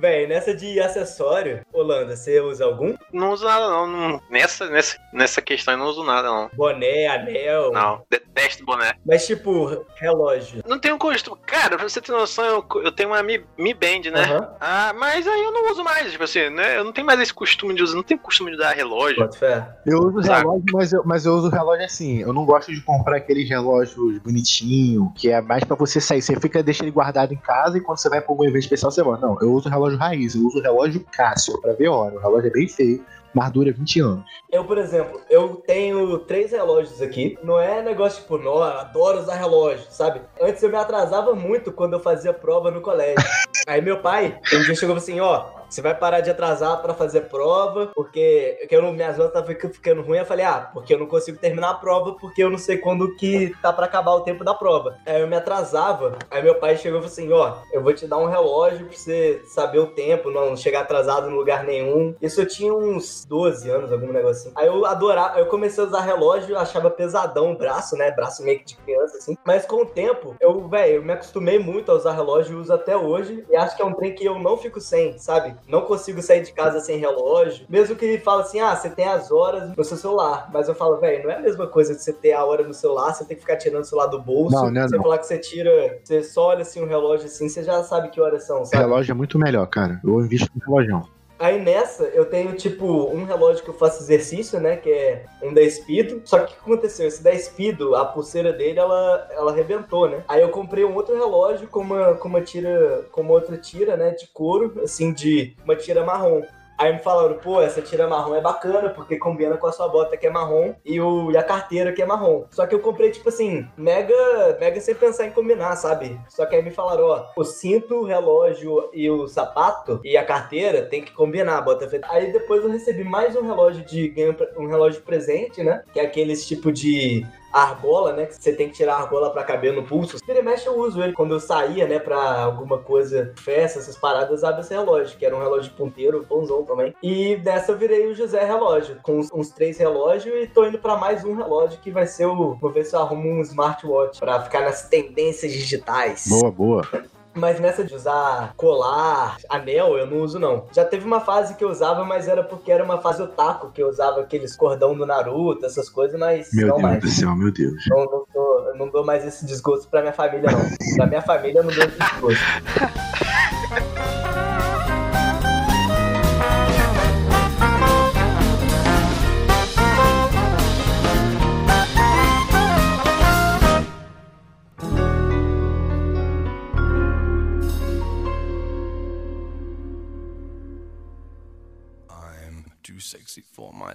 Véi, nessa de acessório, Holanda, você usa algum?
Não uso nada, não. Não- Nessa, nessa, nessa questão eu não uso nada, não.
Boné, anel.
Não, detesto boné.
Mas tipo, relógio.
Não tenho costume. Cara, pra você ter noção, eu, eu tenho uma Mi, Mi Band, né?
Aham.
Ah, mas aí eu não uso mais, tipo assim, né? Eu não tenho mais esse costume de usar, não tenho costume de usar relógio.
Fé.
Eu uso
Saco.
relógio, mas eu, mas eu uso relógio assim. Eu não gosto de comprar aqueles relógios bonitinho, que é mais pra você sair. Você fica, deixa ele guardado em casa e quando você vai pra algum evento especial, você bota. Não, eu uso relógio raiz, eu uso relógio Cássio pra ver hora. O relógio é bem feio, mas dura 20 anos.
Eu, por exemplo, eu tenho três relógios aqui. Não é negócio tipo, não, eu adoro usar relógio, sabe? Antes eu me atrasava muito quando eu fazia prova no colégio. [laughs] Aí meu pai, um dia chegou assim, ó, você vai parar de atrasar pra fazer prova, porque que eu não, minhas notas estavam ficando ruim. Eu falei, ah, porque eu não consigo terminar a prova, porque eu não sei quando que tá pra acabar o tempo da prova. Aí eu me atrasava. Aí meu pai chegou e falou assim, ó, eu vou te dar um relógio pra você saber o tempo, não chegar atrasado em lugar nenhum. Isso eu tinha uns 12 anos, algum negócio assim. Aí eu adorava, eu comecei a usar relógio, achava pesadão o braço, né? Braço meio que de criança, assim. Mas com o tempo, eu, velho, eu me acostumei muito a usar relógio uso até hoje. E acho que é um trem que eu não fico sem, sabe? Não consigo sair de casa sem relógio. Mesmo que ele fala assim, ah, você tem as horas no seu celular. Mas eu falo, velho, não é a mesma coisa que você ter a hora no celular, você tem que ficar tirando o celular do bolso.
Não, não é
você
não.
falar que você tira, você só olha assim o relógio assim, você já sabe que horas são, sabe?
Relógio é muito melhor, cara. Eu invisto no relógio.
Aí nessa, eu tenho, tipo, um relógio que eu faço exercício, né? Que é um da Speedo. Só que o que aconteceu? Esse da Speedo, a pulseira dele, ela, ela arrebentou, né? Aí eu comprei um outro relógio com uma, com uma tira, com uma outra tira, né? De couro, assim, de uma tira marrom. Aí me falaram, pô, essa tira marrom é bacana, porque combina com a sua bota que é marrom e, o, e a carteira que é marrom. Só que eu comprei, tipo assim, mega, mega sem pensar em combinar, sabe? Só que aí me falaram, ó, o cinto, o relógio e o sapato e a carteira tem que combinar, bota fé. Aí depois eu recebi mais um relógio de um relógio presente, né? Que é aqueles tipo de argola, né? Que você tem que tirar a argola pra caber no pulso. Vira e mexe eu uso ele. Quando eu saía, né, pra alguma coisa, festa, essas paradas, abre esse relógio, que era um relógio ponteiro, bonzão também. E dessa eu virei o José Relógio, com uns, uns três relógios e tô indo pra mais um relógio que vai ser o. Vou ver se eu arrumo um smartwatch pra ficar nas tendências digitais.
Boa, boa.
Mas nessa de usar colar, anel, eu não uso não. Já teve uma fase que eu usava, mas era porque era uma fase otaku, que eu usava aqueles cordão do Naruto, essas coisas, mas
Meu
não
Deus
mais.
do céu, meu Deus.
Não, não, eu não dou mais esse desgosto pra minha família, não. Pra minha família, eu não dou esse desgosto. [laughs]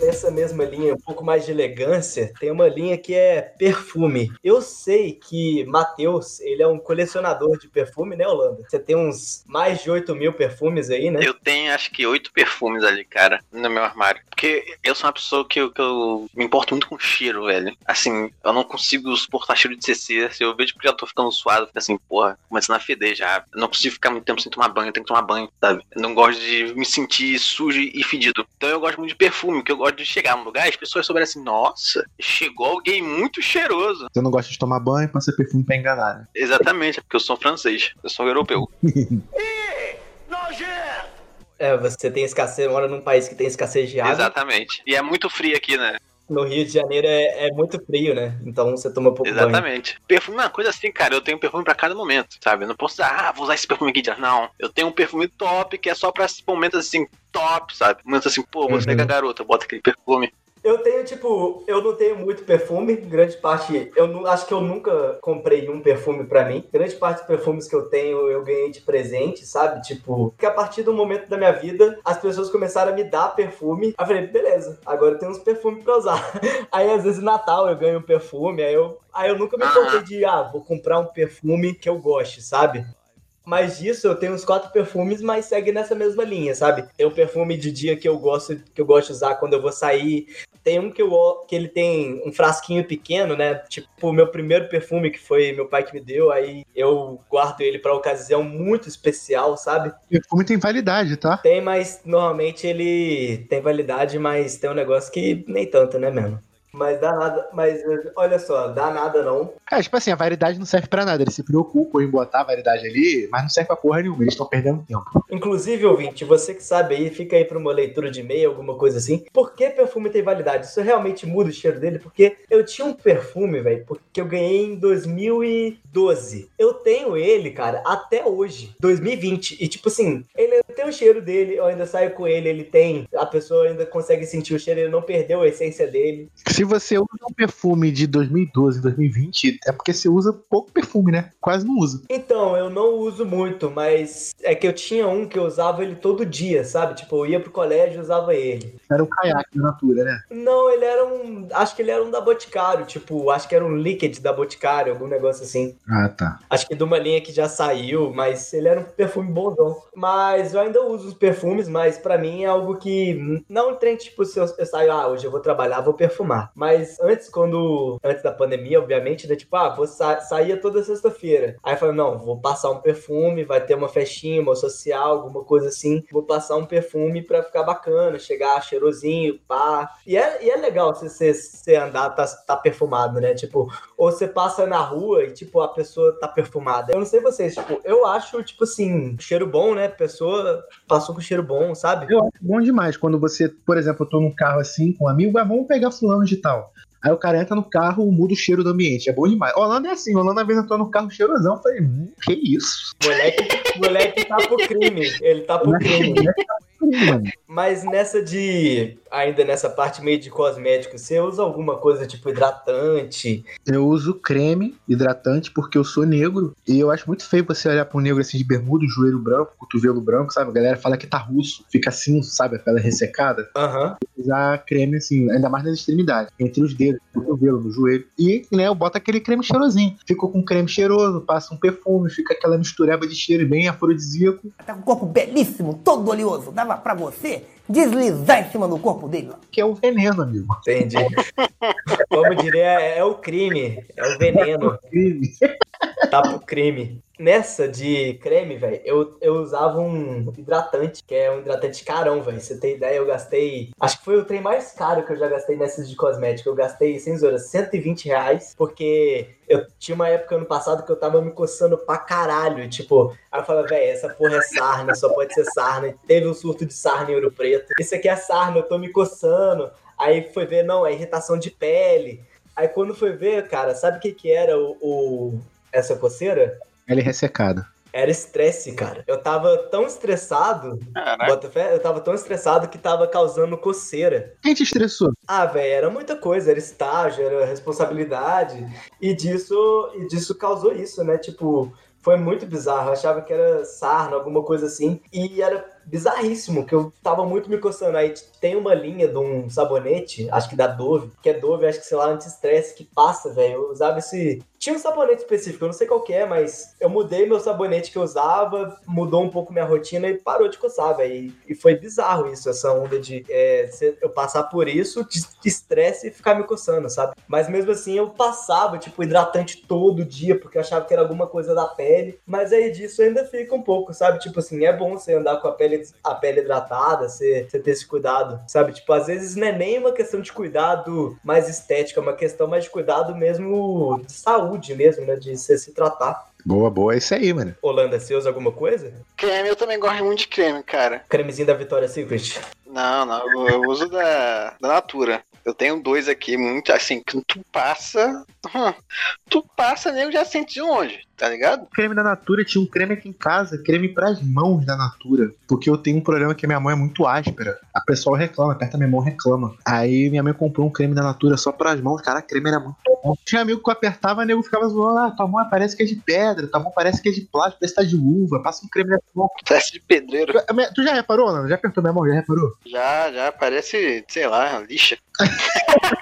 Nessa mesma linha, um pouco mais de elegância, tem uma linha que é perfume. Eu sei que Matheus, ele é um colecionador de perfume, né, Holanda? Você tem uns mais de 8 mil perfumes aí, né?
Eu tenho acho que oito perfumes ali, cara, no meu armário. Porque eu sou uma pessoa que eu, que eu me importo muito com cheiro, velho. Assim, eu não consigo suportar cheiro de CC. Se eu vejo que já tô ficando suado, fica assim, porra, começando a feder já. Eu não consigo ficar muito tempo sem tomar banho, eu tenho que tomar banho, sabe? Eu não gosto de me sentir sujo e fedido. Então eu gosto muito de perfume, que eu gosto de chegar num lugar e as pessoas souberem assim, nossa, chegou alguém muito cheiroso.
Você não gosta de tomar banho, passa perfume pra enganar, né?
Exatamente, é porque eu sou francês, eu sou europeu. [laughs]
É, você tem escassez, mora num país que tem escassez de água.
Exatamente. E é muito frio aqui, né?
No Rio de Janeiro é, é muito frio, né? Então você toma pouco banho.
Exatamente. Perfume é uma coisa assim, cara. Eu tenho perfume pra cada momento, sabe? Eu não posso dizer, ah, vou usar esse perfume aqui. Não. Eu tenho um perfume top que é só pra esses momentos assim, top, sabe? Momentos assim, pô, você
Uhum.
é a garota, bota aquele perfume.
Eu tenho, tipo, eu não tenho muito perfume, grande parte, eu não, acho que eu nunca comprei um perfume pra mim. Grande parte dos perfumes que eu tenho eu ganhei de presente, sabe? Tipo, que a partir do momento da minha vida, as pessoas começaram a me dar perfume. Aí eu falei, beleza, agora eu tenho uns perfumes pra usar. [laughs] Aí às vezes Natal eu ganho um perfume, aí eu, aí eu nunca me importei de, ah, vou comprar um perfume que eu goste, sabe? Mas disso eu tenho uns quatro perfumes, mas segue nessa mesma linha, sabe? Tem um perfume de dia que eu gosto, que eu gosto de usar quando eu vou sair. Tem um que, eu, que ele tem um frasquinho pequeno, né? Tipo, o meu primeiro perfume, que foi meu pai que me deu, aí eu guardo ele pra ocasião muito especial, sabe?
Perfume tem validade, tá?
Tem, mas normalmente ele tem validade, mas tem um negócio que nem tanto, né, mesmo? Mas dá nada, mas olha só, dá nada não.
É, tipo assim, a variedade não serve pra nada. Eles se preocupam em botar a variedade ali, mas não serve pra porra nenhuma. Eles estão perdendo tempo.
Inclusive, ouvinte, você que sabe aí, fica aí pra uma leitura de e-mail, alguma coisa assim. Por que perfume tem validade? Isso realmente muda o cheiro dele? Porque eu tinha um perfume, velho, que eu ganhei em 2012. Eu tenho ele, cara, até hoje, 2020. E tipo assim, ele tem o cheiro dele, eu ainda saio com ele, ele tem, a pessoa ainda consegue sentir o cheiro, ele não perdeu a essência dele.
Se você usa um perfume de 2012, 2020, é porque você usa pouco perfume, né? Quase não usa.
Então, eu não uso muito, mas é que eu tinha um que eu usava ele todo dia, sabe? Tipo, eu ia pro colégio e usava ele.
Era o caiaque da Natura, né?
Não, ele era um. Acho que ele era um da Boticário, tipo, acho que era um Liquid da Boticário, algum negócio assim.
Ah, tá.
Acho que de uma linha que já saiu, mas ele era um perfume bonzão. Mas eu ainda uso os perfumes, mas pra mim é algo que não tem, tipo, se eu, eu saio, ah, hoje eu vou trabalhar, vou perfumar. Mas antes, quando. Antes da pandemia, obviamente, né? Tipo, ah, vou sa saía toda sexta-feira. Aí eu não, vou passar um perfume, vai ter uma festinha, uma social, alguma coisa assim. Vou passar um perfume pra ficar bacana, chegar cheirosinho, pá. E é, e é legal você, você andar, tá, tá perfumado, né? Tipo, ou você passa na rua e, tipo, a pessoa tá perfumada. Eu não sei vocês, tipo, eu acho, tipo assim, cheiro bom, né? Pessoa passou com cheiro bom, sabe?
Eu acho bom demais quando você, por exemplo, eu tô num carro assim com um amigo, ah, vamos pegar fulano de tal. Aí o cara entra no carro, muda o cheiro do ambiente. É bom demais. Holanda é assim, Holanda vezes entrou no carro cheirosão. Eu falei, hum, que isso?
Moleque, moleque tá pro crime. Ele tá pro crime. Mas nessa de. Ainda nessa parte meio de cosmético, você usa alguma coisa tipo hidratante?
Eu uso creme hidratante porque eu sou negro e eu acho muito feio você olhar pra um negro assim de bermuda, joelho branco, cotovelo branco, sabe? A galera fala que tá russo, fica assim, sabe? A pele ressecada.
Aham.
Usar creme assim, ainda mais nas extremidades, entre os dedos, no cotovelo, no joelho. E, né, eu boto aquele creme cheirosinho. Ficou com creme cheiroso, passa um perfume, fica aquela mistureba de cheiro bem afrodisíaco.
Tá com o corpo belíssimo, todo oleoso. Dava pra você deslizar em cima do corpo dele.
Que é o veneno, amigo.
Entendi. [laughs] Como diria, é o crime. É o veneno.
Crime.
Tá pro crime. Nessa de creme, velho, eu, eu usava um hidratante, que é um hidratante carão, velho. Você tem ideia, eu gastei. Acho que foi o trem mais caro que eu já gastei nessas de cosmético. Eu gastei, sem zoeira, 120 reais, porque eu tinha uma época ano passado que eu tava me coçando pra caralho. Tipo, aí eu falava, velho, essa porra é sarna, só pode ser sarna. Teve um surto de sarna em Ouro Preto. Isso aqui é sarna, eu tô me coçando. Aí foi ver, não, é irritação de pele. Aí quando foi ver, cara, sabe o que que era o, o- essa coceira?
Ele é ressecado.
Era estresse, cara. Eu tava tão estressado,
Caraca.
bota fé, eu tava tão estressado que tava causando coceira.
Quem te estressou?
Ah, velho, era muita coisa, era estágio, era responsabilidade, e disso, e disso causou isso, né? Tipo, foi muito bizarro. Eu achava que era sarna, alguma coisa assim, e era bizarríssimo, que eu tava muito me coçando. Aí tem uma linha de um sabonete, acho que da Dove, que é Dove, acho que sei lá, anti-estresse, que passa, velho. Eu usava esse. Tinha um sabonete específico, eu não sei qual que é, mas eu mudei meu sabonete que eu usava, mudou um pouco minha rotina e parou de coçar, velho. E, foi bizarro isso, essa onda de é, eu passar por isso, de estresse e ficar me coçando, sabe? Mas mesmo assim eu passava, tipo, hidratante todo dia, porque eu achava que era alguma coisa da pele. Mas aí disso ainda fica um pouco, sabe? Tipo assim, é bom você andar com a pele, a pele hidratada, você, você ter esse cuidado, sabe? Tipo, às vezes não é nem uma questão de cuidado mais estético, é uma questão mais de cuidado mesmo de saúde mesmo, né? De você se tratar.
Boa, boa, é isso aí, mano.
Holanda, você usa alguma coisa?
Creme, eu também gosto muito de creme, cara.
Cremezinho da Victoria's Secret.
Não, não, eu, uso da, da Natura. Eu tenho dois aqui, muito assim, que tu passa. [laughs] Tu passa, nego já sente de longe, tá ligado?
Creme da Natura, tinha um creme aqui em casa, creme pras mãos da Natura. Porque eu tenho um problema que a minha mão é muito áspera. A pessoa reclama, aperta minha mão, reclama. Aí minha mãe comprou um creme da Natura só pras mãos. Cara, creme era muito bom. Tinha amigo que eu apertava, o nego ficava zoando. Ah, tua mão parece que é de pedra, tua mão parece que é de plástico, parece que tá de uva. Passa um creme nessa mão.
Parece de pedreiro.
Tu- Tu já reparou, Lana? Já apertou minha mão? Já reparou?
Já, já, parece, sei lá, lixa. [laughs]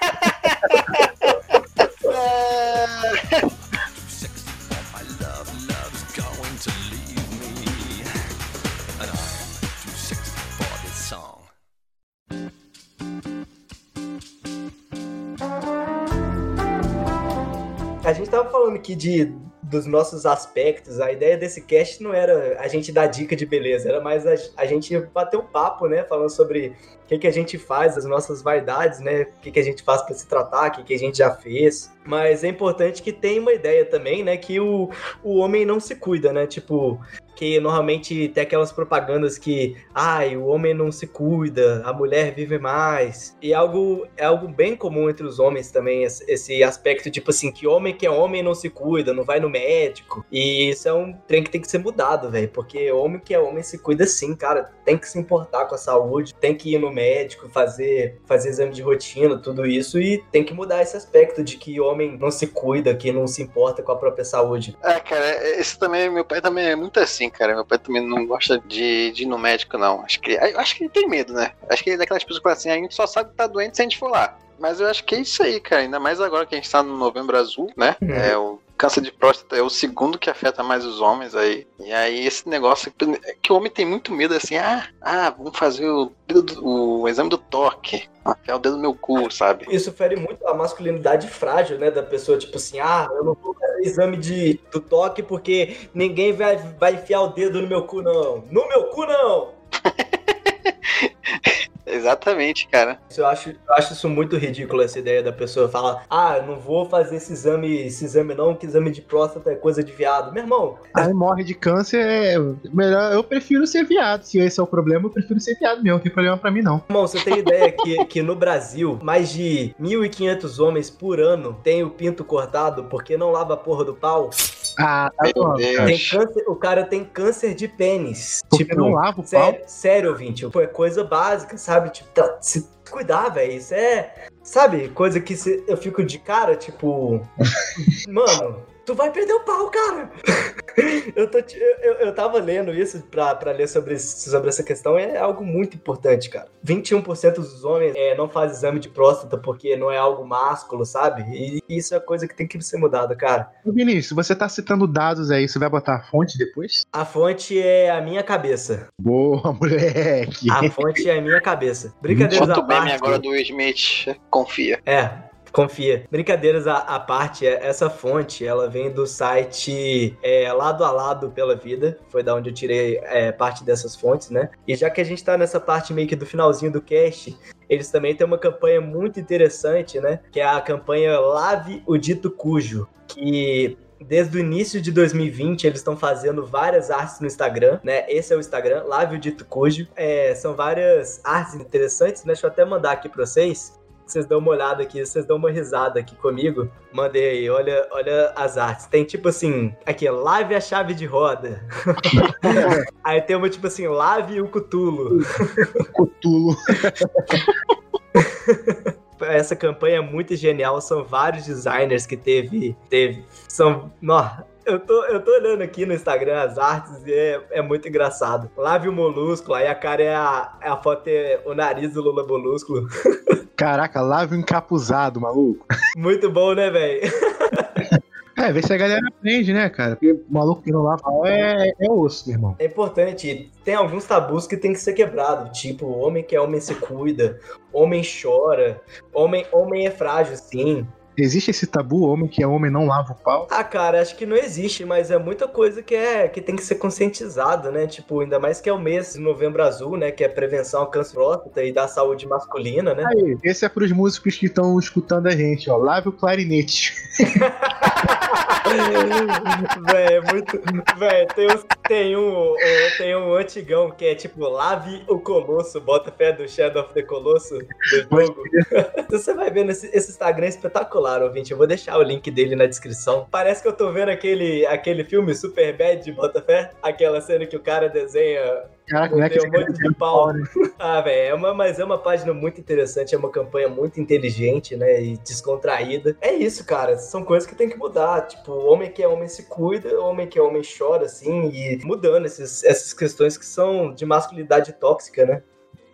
aqui de dos nossos aspectos, a ideia desse cast não era a gente dar dica de beleza, era mais a, a gente bater um papo, né? Falando sobre o que, que a gente faz, as nossas vaidades, né? O que, que a gente faz para se tratar, o que, que a gente já fez. Mas é importante que tenha uma ideia também, né? Que o, o homem não se cuida, né? Tipo, que normalmente tem aquelas propagandas que, ai, o homem não se cuida, a mulher vive mais. E algo é algo bem comum entre os homens também, esse aspecto, tipo assim, que homem que é homem não se cuida, não vai no médico. E isso é um trem que tem que ser mudado, velho. Porque homem que é homem se cuida sim, cara. Tem que se importar com a saúde, tem que ir no médico, fazer, fazer exame de rotina, tudo isso. E tem que mudar esse aspecto de que homem não se cuida, que não se importa com a própria saúde.
É, cara, esse também, meu pai também é muito assim, cara. Meu pai também não gosta de, de ir no médico, não. Acho que, acho que ele tem medo, né? Acho que ele é daquelas pessoas que falam assim, a gente só sabe que tá doente se a gente for lá. Mas eu acho que é isso aí, cara. Ainda mais agora que a gente tá no novembro azul, né?
Uhum.
É o câncer de próstata é o segundo que afeta mais os homens aí. E aí esse negócio que o homem tem muito medo assim, ah, ah, vamos fazer o, dedo do- o exame do toque. Afiar o dedo no meu cu, sabe?
Isso fere muito a masculinidade frágil, né? Da pessoa, tipo assim, ah, eu não vou exame de, do toque porque ninguém vai, vai enfiar o dedo no meu cu, não. No meu cu, não!
Exatamente, cara.
Isso Eu acho, eu acho isso muito ridículo, essa ideia da pessoa falar, ah, eu não vou fazer esse exame, esse exame não, que exame de próstata é coisa de viado. Meu irmão,
Aí morre de câncer, é melhor. Eu prefiro ser viado. Se esse é o problema, eu prefiro ser viado mesmo. Não tem problema pra mim, não.
irmão, você tem ideia que, que no Brasil, mais de 1.500 homens por ano têm o pinto cortado porque não lava a porra do pau?
Ah, tá bom.
Câncer, o cara tem câncer de pênis.
Porque
tipo,
não lava o pau.
Sério, sério, ouvinte. Pô, é coisa básica, sabe? Tipo, tá- se cuidar, velho. Isso é. Sabe? Coisa que se- eu fico de cara, tipo. [laughs] mano, tu vai perder o pau, cara. [laughs] eu, tô, te- eu, eu, tava lendo isso pra, pra ler sobre, sobre essa questão. e É algo muito importante, cara. 21% dos homens é, não fazem exame de próstata porque não é algo másculo, sabe? E isso é coisa que tem que ser mudada, cara.
Vinícius, você tá citando dados aí, você vai botar a fonte depois?
A fonte é a minha cabeça.
Boa, [laughs] moleque.
A fonte é a minha cabeça. Brincadeiras
Quanto
à
bem
parte.
agora do Will Smith, confia.
É, confia. Brincadeiras à, à parte, é- essa fonte, ela vem do site é, Lado a Lado pela Vida. Foi da onde eu tirei é, parte dessas fontes, né? E já que a gente tá nessa parte meio que do finalzinho do cast, eles também têm uma campanha muito interessante, né? Que é a campanha Lave o Dito Cujo, que Desde o início de 2020, eles estão fazendo várias artes no Instagram, né? Esse é o Instagram, Lave o Dito Cujo. É, são várias artes interessantes, né? Deixa eu até mandar aqui pra vocês. Vocês dão uma olhada aqui, vocês dão uma risada aqui comigo. Mandei aí, olha, olha as artes. Tem tipo assim, aqui, lave a chave de roda. [laughs] aí tem uma tipo assim, lave o cutulo.
Cutulo. [laughs]
essa campanha é muito genial. São vários designers que teve. teve são. Nó, eu tô, eu tô olhando aqui no Instagram as artes e é, é muito engraçado. Lave o molúsculo, aí a cara é a, é a foto é o nariz do Lula Molúsculo. [laughs]
Caraca, lave o encapuzado, maluco.
Muito bom, né, velho? [laughs]
É, vê se a galera aprende, né, cara? Porque o maluco que não lava é, é osso, meu irmão.
É importante. Tem alguns tabus que tem que ser quebrado. Tipo, homem que é homem se cuida, homem chora, homem, homem é frágil, sim.
Existe esse tabu, homem que é homem não lava o pau?
Ah, cara, acho que não existe, mas é muita coisa que é que tem que ser conscientizado, né? Tipo, ainda mais que é o mês de novembro azul, né? Que é prevenção ao câncer próstata e da saúde masculina, né?
Aí, esse é pros músicos que estão escutando a gente, ó. Lave o clarinete. [laughs]
Véi, é muito. Véi, tem, uns- tem um, um- tem um antigão que é tipo Lave o Colosso, bota fé do Shadow of the Colosso do jogo. [laughs] Você vai ver nesse esse Instagram é espetacular, ouvinte. Eu vou deixar o link dele na descrição. Parece que eu tô vendo aquele, aquele filme Super Bad de Botafé, aquela cena que o cara desenha
Caraca, não é que
um monte
cara
de pau. [laughs] Ah, velho, é uma, mas é uma página muito interessante, é uma campanha muito inteligente, né? E descontraída. É isso, cara. São coisas que tem que mudar. Tipo, homem que é homem se cuida, homem que é homem chora, assim, e mudando esses, essas questões que são de masculinidade tóxica, né?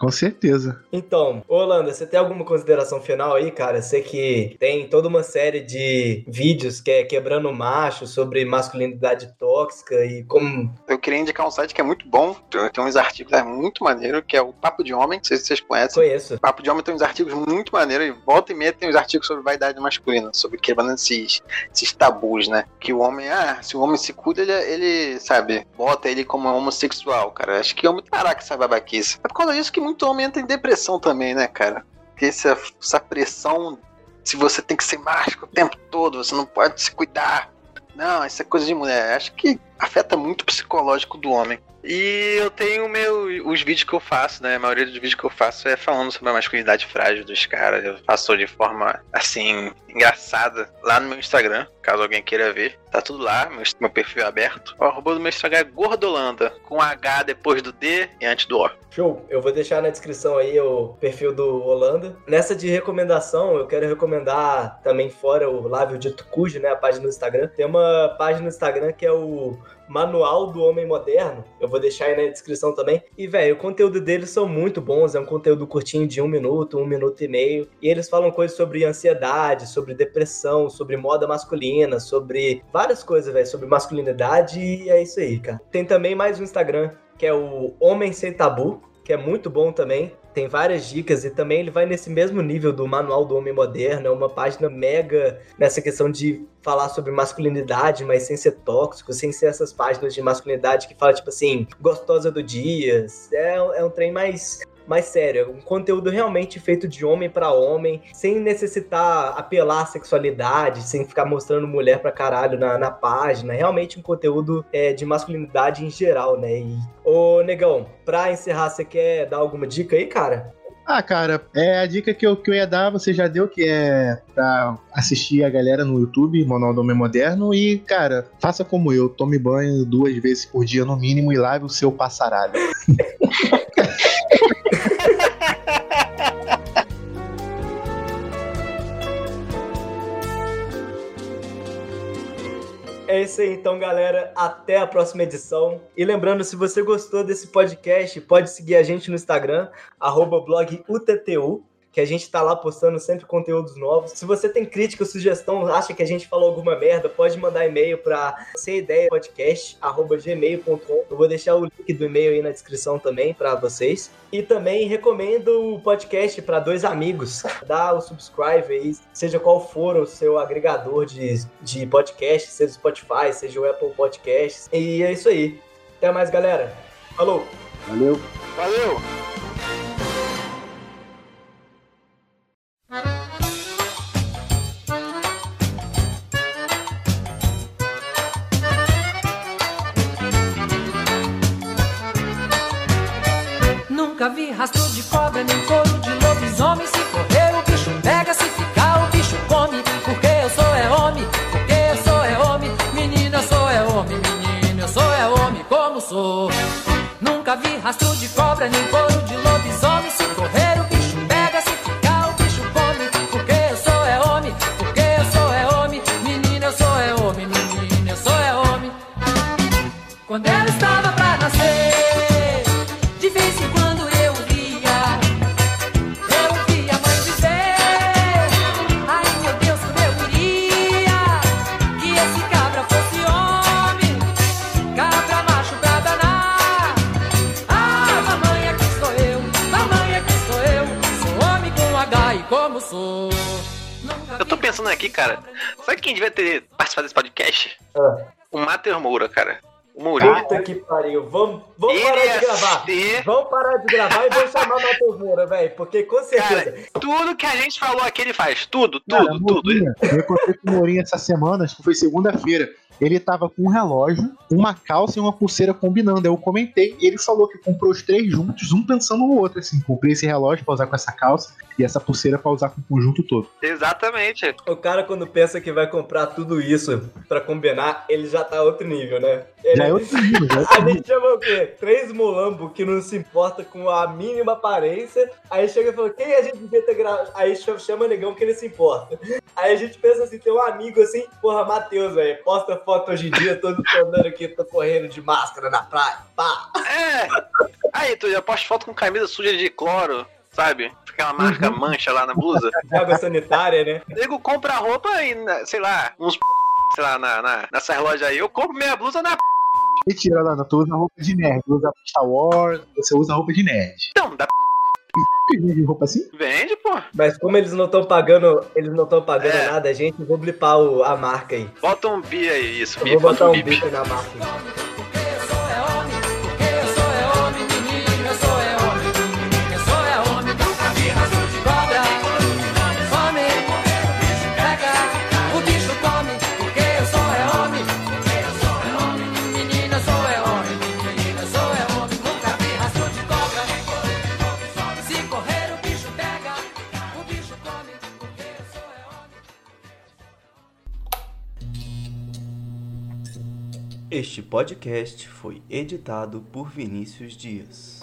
Com certeza.
Então, ô Holanda, você tem alguma consideração final aí, cara? Você que tem toda uma série de vídeos que é quebrando o macho sobre masculinidade tóxica e como.
Eu queria indicar um site que é muito bom, tem uns artigos é muito maneiro, que é o Papo de Homem, não sei se vocês conhecem.
Conheço.
Papo de Homem tem uns artigos muito maneiros, e volta e meia tem uns artigos sobre vaidade masculina, sobre quebrando esses, esses tabus, né? Que o homem, ah, se o homem se cuida, ele, ele, sabe, bota ele como homossexual, cara. Acho que homem, caraca, essa babaquice. É por causa disso que muito homem entra em depressão também, né, cara? Porque essa, essa pressão, se você tem que ser mágico o tempo todo, você não pode se cuidar. Não, isso é coisa de mulher. Acho que afeta muito o psicológico do homem. E eu tenho meu, os vídeos que eu faço, né? A maioria dos vídeos que eu faço é falando sobre a masculinidade frágil dos caras. Eu faço de forma, assim, engraçada lá no meu Instagram, caso alguém queira ver. Tá tudo lá, meu, meu perfil é aberto. O do meu Instagram é Gordolanda, com H depois do D e antes do O.
Show! Eu vou deixar na descrição aí o perfil do Holanda. Nessa de recomendação, eu quero recomendar também fora o Lávio Dito Cujo, né? A página no Instagram. Tem uma página no Instagram que é o Manual do Homem Moderno. Eu vou deixar aí na descrição também. E, velho, o conteúdo deles são muito bons. É um conteúdo curtinho de um minuto, um minuto e meio. E eles falam coisas sobre ansiedade, sobre depressão, sobre moda masculina, sobre várias coisas, velho, sobre masculinidade. E é isso aí, cara. Tem também mais um Instagram que é o Homem Sem Tabu, que é muito bom também. Tem várias dicas e também ele vai nesse mesmo nível do Manual do Homem Moderno. É uma página mega nessa questão de falar sobre masculinidade, mas sem ser tóxico, sem ser essas páginas de masculinidade que fala, tipo assim, gostosa do dia. É, é um trem mais mais sério, é um conteúdo realmente feito de homem para homem, sem necessitar apelar à sexualidade, sem ficar mostrando mulher pra caralho na, na página. Realmente um conteúdo é, de masculinidade em geral, né? E, ô, Negão, pra encerrar, você quer dar alguma dica aí, cara?
Ah, cara, é a dica que eu, que eu ia dar, você já deu, que é pra assistir a galera no YouTube, Manual do Homem Moderno, e, cara, faça como eu, tome banho duas vezes por dia no mínimo e lave o seu passaralho. [laughs]
isso aí, então, galera. Até a próxima edição. E lembrando, se você gostou desse podcast, pode seguir a gente no Instagram, arroba blog UTTU, que a gente tá lá postando sempre conteúdos novos. Se você tem crítica ou sugestão, acha que a gente falou alguma merda, pode mandar e-mail para semideiapodcast.gmail.com. Eu vou deixar o link do e-mail aí na descrição também para vocês. E também recomendo o podcast para dois amigos. Dá o subscribe aí, seja qual for o seu agregador de, de podcast, seja o Spotify, seja o Apple Podcasts. E é isso aí. Até mais, galera. Falou!
Valeu!
Valeu!
Nunca vi rastro de cobra, nem couro de lobisomem. Se correr,
ser-
Vamos parar de gravar e vou chamar Matheus Moura, velho. Porque com certeza.
Cara, tudo que a gente falou aqui ele faz. Tudo,
Cara,
tudo, tudo.
Mourinho, Eu encontrei com o Mourinho essa semana, acho que foi segunda-feira. Ele tava com um relógio, uma calça e uma pulseira combinando. Eu comentei, ele falou que comprou os três juntos, um pensando no outro, assim. Comprei esse relógio pra usar com essa calça e essa pulseira pra usar com o conjunto todo.
Exatamente.
O cara, quando pensa que vai comprar tudo isso pra combinar, ele já tá outro nível, né? Ele-
Já é outro nível, já é
A
outro [laughs] nível.
gente chama o quê? Três mulambo que não se importa com a mínima aparência. Aí chega e fala, quem a gente devia ter gravado? Aí chama, chama negão que ele se importa. Aí a gente pensa assim, tem um amigo assim, porra, Matheus, velho, posta foto hoje em dia, todo andando aqui, tô correndo de máscara na praia. Pá.
É. Aí, tu já posta foto com camisa suja de cloro, sabe? Aquela marca mancha lá na blusa. [laughs]
Água sanitária, né?
O nego compra roupa e, na- sei lá, uns sei lá, na, na, nessas lojas aí. Eu compro minha blusa na
Mentira, Lana, tu usa roupa de nerd, tu usa Star Wars, você usa roupa de nerd.
Então, da
Que vende roupa assim?
vende, pô.
Mas como eles não estão pagando, eles não estão pagando
É.
nada, gente, eu vou blipar o- a marca aí.
Bota um bi aí, isso, bi,
vou
bota
botar
um bip
na marca.
Porque
Este podcast foi editado por Vinícius Dias.